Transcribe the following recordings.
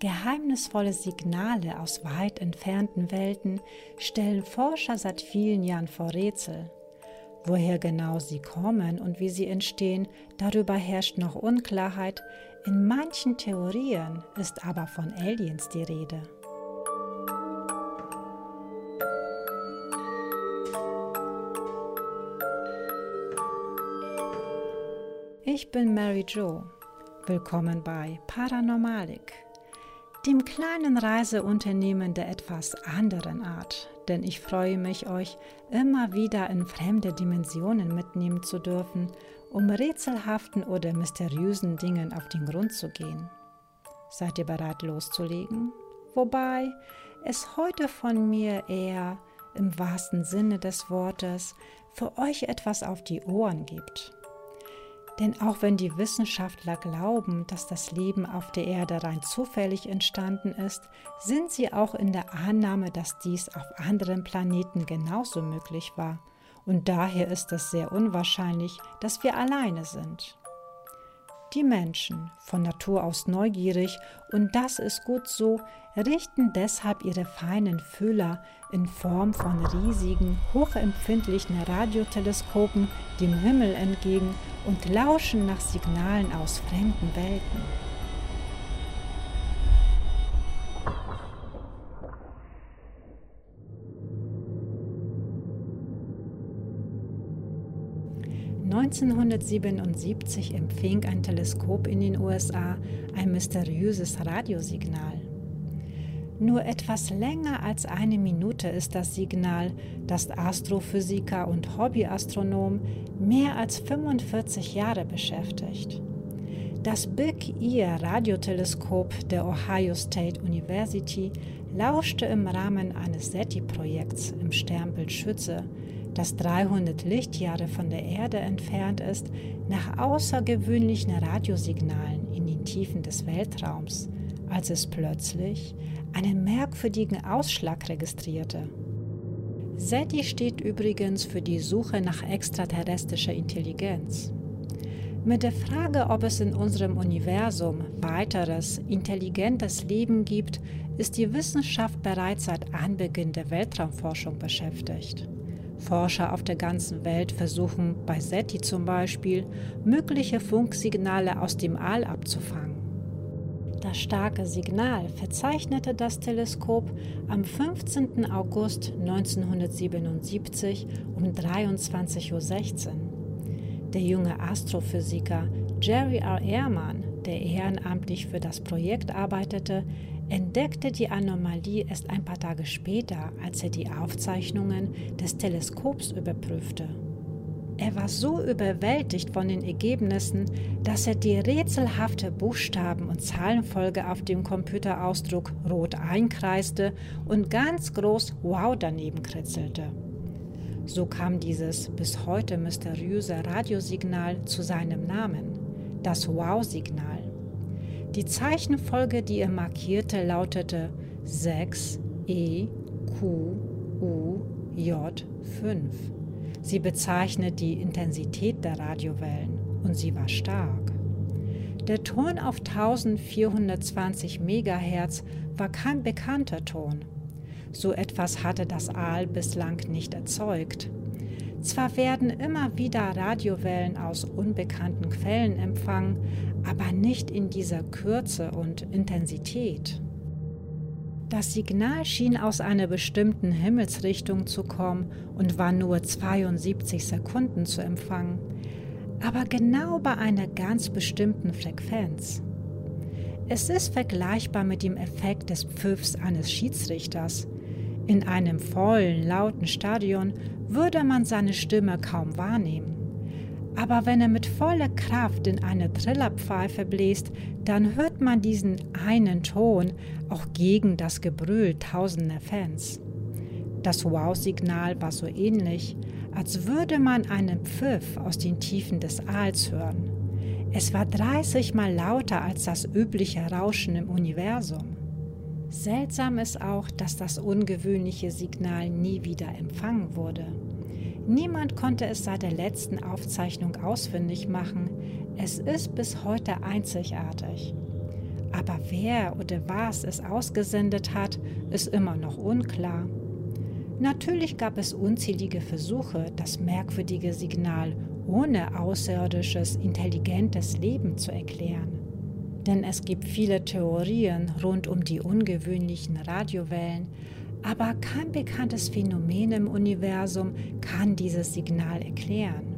Geheimnisvolle Signale aus weit entfernten Welten stellen Forscher seit vielen Jahren vor Rätsel. Woher genau sie kommen und wie sie entstehen, darüber herrscht noch Unklarheit. In manchen Theorien ist aber von Aliens die Rede. Ich bin Mary Jo. Willkommen bei Paranormalik dem kleinen Reiseunternehmen der etwas anderen Art, denn ich freue mich, euch immer wieder in fremde Dimensionen mitnehmen zu dürfen, um rätselhaften oder mysteriösen Dingen auf den Grund zu gehen. Seid ihr bereit loszulegen? Wobei es heute von mir eher im wahrsten Sinne des Wortes für euch etwas auf die Ohren gibt. Denn auch wenn die Wissenschaftler glauben, dass das Leben auf der Erde rein zufällig entstanden ist, sind sie auch in der Annahme, dass dies auf anderen Planeten genauso möglich war. Und daher ist es sehr unwahrscheinlich, dass wir alleine sind. Die Menschen, von Natur aus neugierig, und das ist gut so, richten deshalb ihre feinen Fühler in Form von riesigen, hochempfindlichen Radioteleskopen dem Himmel entgegen und lauschen nach Signalen aus fremden Welten. 1977 empfing ein Teleskop in den USA ein mysteriöses Radiosignal. Nur etwas länger als eine Minute ist das Signal, das Astrophysiker und Hobbyastronomen mehr als 45 Jahre beschäftigt. Das Big Ear Radioteleskop der Ohio State University lauschte im Rahmen eines SETI-Projekts im Sternbild Schütze das 300 Lichtjahre von der Erde entfernt ist, nach außergewöhnlichen Radiosignalen in den Tiefen des Weltraums, als es plötzlich einen merkwürdigen Ausschlag registrierte. SETI steht übrigens für die Suche nach extraterrestrischer Intelligenz. Mit der Frage, ob es in unserem Universum weiteres intelligentes Leben gibt, ist die Wissenschaft bereits seit Anbeginn der Weltraumforschung beschäftigt. Forscher auf der ganzen Welt versuchen bei SETI zum Beispiel, mögliche Funksignale aus dem All abzufangen. Das starke Signal verzeichnete das Teleskop am 15. August 1977 um 23.16 Uhr. Der junge Astrophysiker Jerry R. Ehrman, der ehrenamtlich für das Projekt arbeitete, entdeckte die Anomalie erst ein paar Tage später, als er die Aufzeichnungen des Teleskops überprüfte. Er war so überwältigt von den Ergebnissen, dass er die rätselhafte Buchstaben- und Zahlenfolge auf dem Computerausdruck rot einkreiste und ganz groß Wow daneben kritzelte. So kam dieses bis heute mysteriöse Radiosignal zu seinem Namen, das Wow-Signal. Die Zeichenfolge, die er markierte, lautete 6 E Q U J 5. Sie bezeichnet die Intensität der Radiowellen und sie war stark. Der Ton auf 1420 MHz war kein bekannter Ton. So etwas hatte das Aal bislang nicht erzeugt. Zwar werden immer wieder Radiowellen aus unbekannten Quellen empfangen, aber nicht in dieser Kürze und Intensität. Das Signal schien aus einer bestimmten Himmelsrichtung zu kommen und war nur 72 Sekunden zu empfangen, aber genau bei einer ganz bestimmten Frequenz. Es ist vergleichbar mit dem Effekt des Pfiffs eines Schiedsrichters. In einem vollen, lauten Stadion würde man seine Stimme kaum wahrnehmen. Aber wenn er mit voller Kraft in eine Trillerpfeife bläst, dann hört man diesen einen Ton auch gegen das Gebrüll tausender Fans. Das Wow-Signal war so ähnlich, als würde man einen Pfiff aus den Tiefen des Aals hören. Es war 30 mal lauter als das übliche Rauschen im Universum. Seltsam ist auch, dass das ungewöhnliche Signal nie wieder empfangen wurde. Niemand konnte es seit der letzten Aufzeichnung ausfindig machen. Es ist bis heute einzigartig. Aber wer oder was es ausgesendet hat, ist immer noch unklar. Natürlich gab es unzählige Versuche, das merkwürdige Signal ohne außerirdisches, intelligentes Leben zu erklären. Denn es gibt viele Theorien rund um die ungewöhnlichen Radiowellen, aber kein bekanntes Phänomen im Universum kann dieses Signal erklären.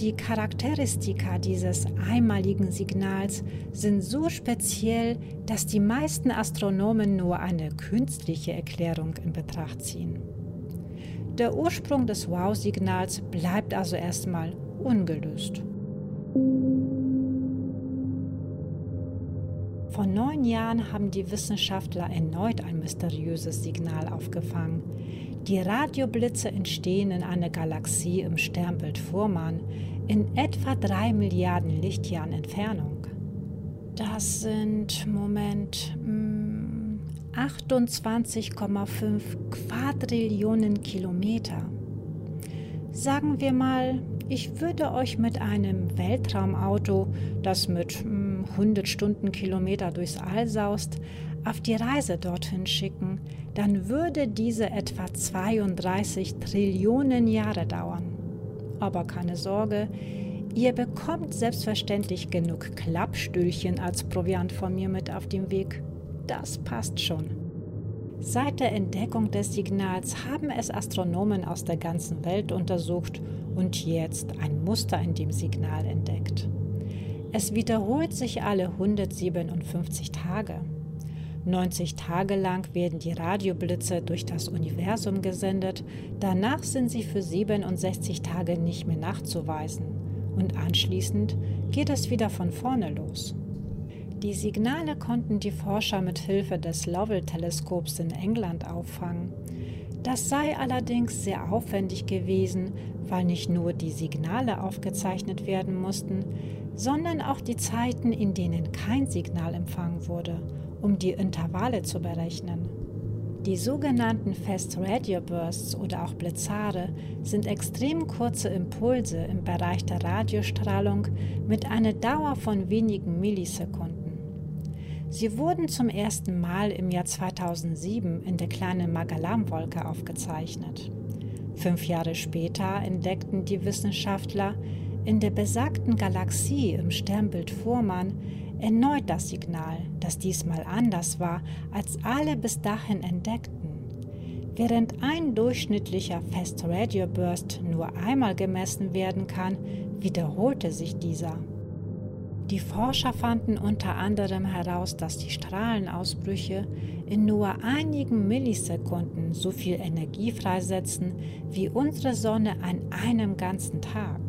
Die Charakteristika dieses einmaligen Signals sind so speziell, dass die meisten Astronomen nur eine künstliche Erklärung in Betracht ziehen. Der Ursprung des Wow-Signals bleibt also erstmal ungelöst. Vor neun Jahren haben die Wissenschaftler erneut ein mysteriöses Signal aufgefangen. Die Radioblitze entstehen in einer Galaxie im Sternbild Fuhrmann in etwa drei Milliarden Lichtjahren Entfernung. Das sind, Moment, 28,5 hm, Quadrillionen Kilometer. Sagen wir mal, ich würde euch mit einem Weltraumauto, das mit 100 Stundenkilometer durchs All saust, auf die Reise dorthin schicken, dann würde diese etwa 32 Trillionen Jahre dauern. Aber keine Sorge, ihr bekommt selbstverständlich genug Klappstühlchen als Proviant von mir mit auf dem Weg. Das passt schon. Seit der Entdeckung des Signals haben es Astronomen aus der ganzen Welt untersucht und jetzt ein Muster in dem Signal entdeckt. Es wiederholt sich alle 157 Tage. 90 Tage lang werden die Radioblitze durch das Universum gesendet, danach sind sie für 67 Tage nicht mehr nachzuweisen und anschließend geht es wieder von vorne los. Die Signale konnten die Forscher mit Hilfe des Lovell-Teleskops in England auffangen. Das sei allerdings sehr aufwendig gewesen, weil nicht nur die Signale aufgezeichnet werden mussten, sondern auch die Zeiten, in denen kein Signal empfangen wurde, um die Intervalle zu berechnen. Die sogenannten Fast Radio Bursts oder auch Blitzare sind extrem kurze Impulse im Bereich der Radiostrahlung mit einer Dauer von wenigen Millisekunden. Sie wurden zum ersten Mal im Jahr 2007 in der kleinen Magellan-Wolke aufgezeichnet. Fünf Jahre später entdeckten die Wissenschaftler in der besagten Galaxie im Sternbild Fuhrmann erneut das Signal, das diesmal anders war als alle bis dahin entdeckten. Während ein durchschnittlicher Fast Radio Burst nur einmal gemessen werden kann, wiederholte sich dieser. Die Forscher fanden unter anderem heraus, dass die Strahlenausbrüche in nur einigen Millisekunden so viel Energie freisetzen wie unsere Sonne an einem ganzen Tag.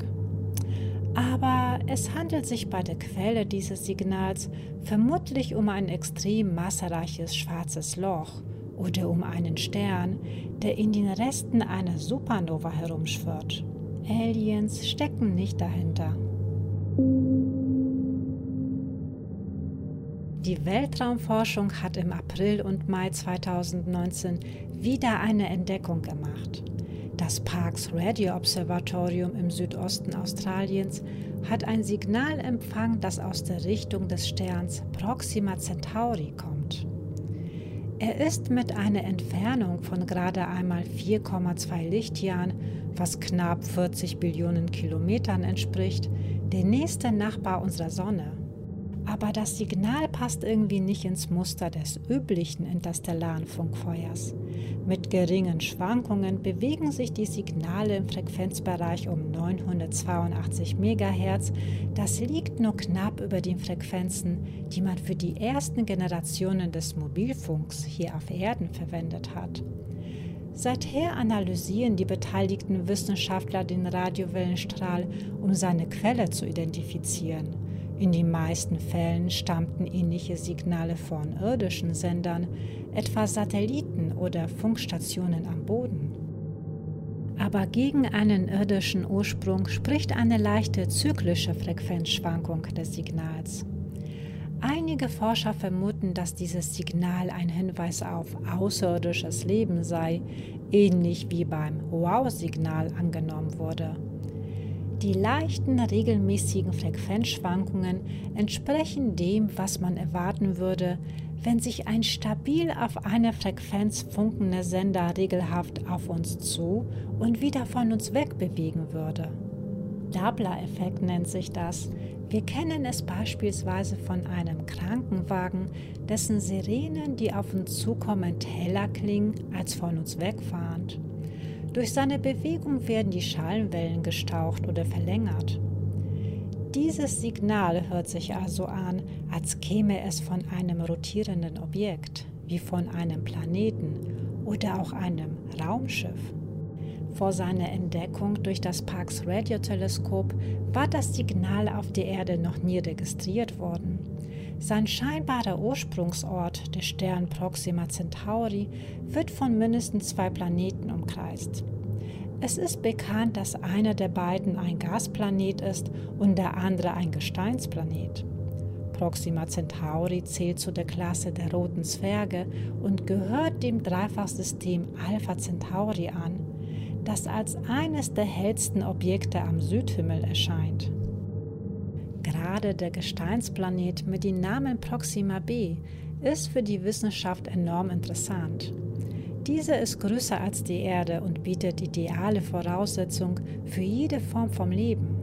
Aber es handelt sich bei der Quelle dieses Signals vermutlich um ein extrem massereiches schwarzes Loch oder um einen Stern, der in den Resten einer Supernova herumschwirrt. Aliens stecken nicht dahinter. Die Weltraumforschung hat im April und Mai 2019 wieder eine Entdeckung gemacht. Das Parkes Radio Observatorium im Südosten Australiens hat ein Signal empfangen, das aus der Richtung des Sterns Proxima Centauri kommt. Er ist mit einer Entfernung von gerade einmal 4,2 Lichtjahren, was knapp 40 Billionen Kilometern entspricht, der nächste Nachbar unserer Sonne. Aber das Signal passt irgendwie nicht ins Muster des üblichen interstellaren Funkfeuers. Mit geringen Schwankungen bewegen sich die Signale im Frequenzbereich um 982 MHz. Das liegt nur knapp über den Frequenzen, die man für die ersten Generationen des Mobilfunks hier auf Erden verwendet hat. Seither analysieren die beteiligten Wissenschaftler den Radiowellenstrahl, um seine Quelle zu identifizieren. In den meisten Fällen stammten ähnliche Signale von irdischen Sendern, etwa Satelliten oder Funkstationen am Boden. Aber gegen einen irdischen Ursprung spricht eine leichte zyklische Frequenzschwankung des Signals. Einige Forscher vermuten, dass dieses Signal ein Hinweis auf außerirdisches Leben sei, ähnlich wie beim Wow-Signal angenommen wurde. Die leichten, regelmäßigen Frequenzschwankungen entsprechen dem, was man erwarten würde, wenn sich ein stabil auf einer Frequenz funkender Sender regelhaft auf uns zu und wieder von uns wegbewegen würde. Doppler-Effekt nennt sich das. Wir kennen es beispielsweise von einem Krankenwagen, dessen Sirenen, die auf uns zukommen, heller klingen als von uns wegfahrend. Durch seine Bewegung werden die Schallwellen gestaucht oder verlängert. Dieses Signal hört sich also an, als käme es von einem rotierenden Objekt, wie von einem Planeten oder auch einem Raumschiff. Vor seiner Entdeckung durch das Parkes Radioteleskop war das Signal auf der Erde noch nie registriert worden. Sein scheinbarer Ursprungsort, der Stern Proxima Centauri, wird von mindestens zwei Planeten umkreist. Es ist bekannt, dass einer der beiden ein Gasplanet ist und der andere ein Gesteinsplanet. Proxima Centauri zählt zu der Klasse der roten Zwerge und gehört dem Dreifachsystem Alpha Centauri an, das als eines der hellsten Objekte am Südhimmel erscheint. Gerade der Gesteinsplanet mit dem Namen Proxima b ist für die Wissenschaft enorm interessant. Dieser ist größer als die Erde und bietet ideale Voraussetzungen für jede Form vom Leben.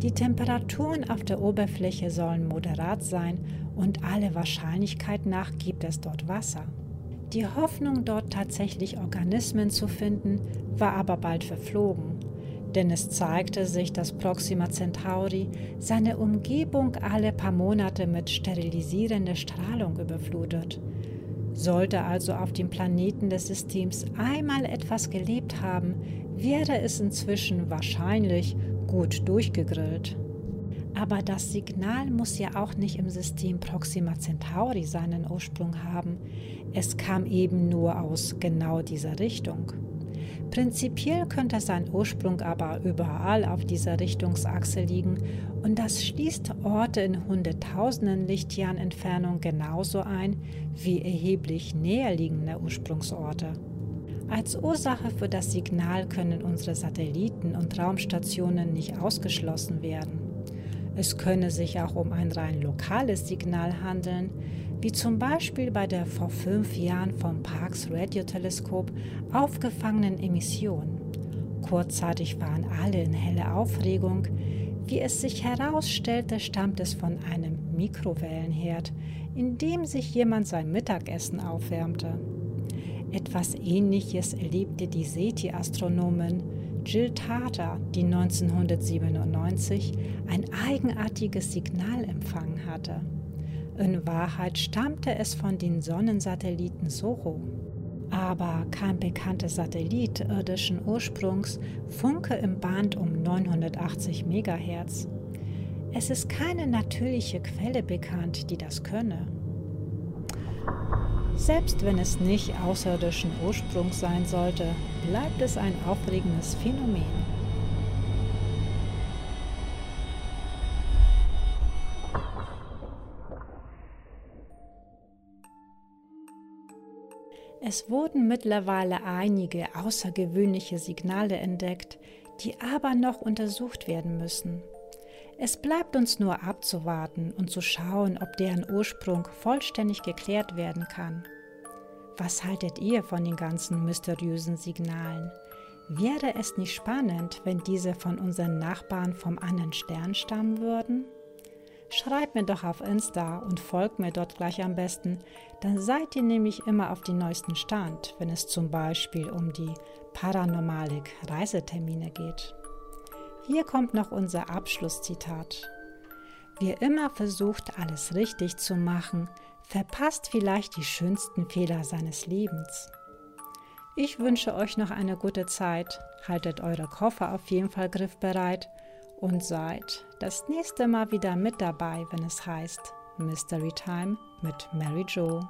Die Temperaturen auf der Oberfläche sollen moderat sein und alle Wahrscheinlichkeit nach gibt es dort Wasser. Die Hoffnung, dort tatsächlich Organismen zu finden, war aber bald verflogen, denn es zeigte sich, dass Proxima Centauri seine Umgebung alle paar Monate mit sterilisierender Strahlung überflutet. Sollte also auf dem Planeten des Systems einmal etwas gelebt haben, wäre es inzwischen wahrscheinlich gut durchgegrillt. Aber das Signal muss ja auch nicht im System Proxima Centauri seinen Ursprung haben. Es kam eben nur aus genau dieser Richtung. Prinzipiell könnte sein Ursprung aber überall auf dieser Richtungsachse liegen und das schließt Orte in hunderttausenden Lichtjahren Entfernung genauso ein wie erheblich näher liegende Ursprungsorte. Als Ursache für das Signal können unsere Satelliten und Raumstationen nicht ausgeschlossen werden. Es könne sich auch um ein rein lokales Signal handeln, wie zum Beispiel bei der vor fünf Jahren vom Parkes Radioteleskop aufgefangenen Emission. Kurzzeitig waren alle in helle Aufregung. Wie es sich herausstellte, stammt es von einem Mikrowellenherd, in dem sich jemand sein Mittagessen aufwärmte. Etwas Ähnliches erlebte die SETI-Astronomin Jill Tarter, die 1997 ein eigenartiges Signal empfangen hatte. In Wahrheit stammte es von den Sonnensatelliten Soho. Aber kein bekannter Satellit irdischen Ursprungs funke im Band um 980 MHz. Es ist keine natürliche Quelle bekannt, die das könne. Selbst wenn es nicht außerirdischen Ursprungs sein sollte, bleibt es ein aufregendes Phänomen. Es wurden mittlerweile einige außergewöhnliche Signale entdeckt, die aber noch untersucht werden müssen. Es bleibt uns nur abzuwarten und zu schauen, ob deren Ursprung vollständig geklärt werden kann. Was haltet ihr von den ganzen mysteriösen Signalen? Wäre es nicht spannend, wenn diese von unseren Nachbarn vom anderen Stern stammen würden? Schreibt mir doch auf Insta und folgt mir dort gleich am besten, dann seid ihr nämlich immer auf den neuesten Stand, wenn es zum Beispiel um die Paranormalik Reisetermine geht. Hier kommt noch unser Abschlusszitat. Wer immer versucht, alles richtig zu machen, verpasst vielleicht die schönsten Fehler seines Lebens. Ich wünsche euch noch eine gute Zeit, haltet eure Koffer auf jeden Fall griffbereit und seid das nächste Mal wieder mit dabei, wenn es heißt Mystery Time mit Mary Jo.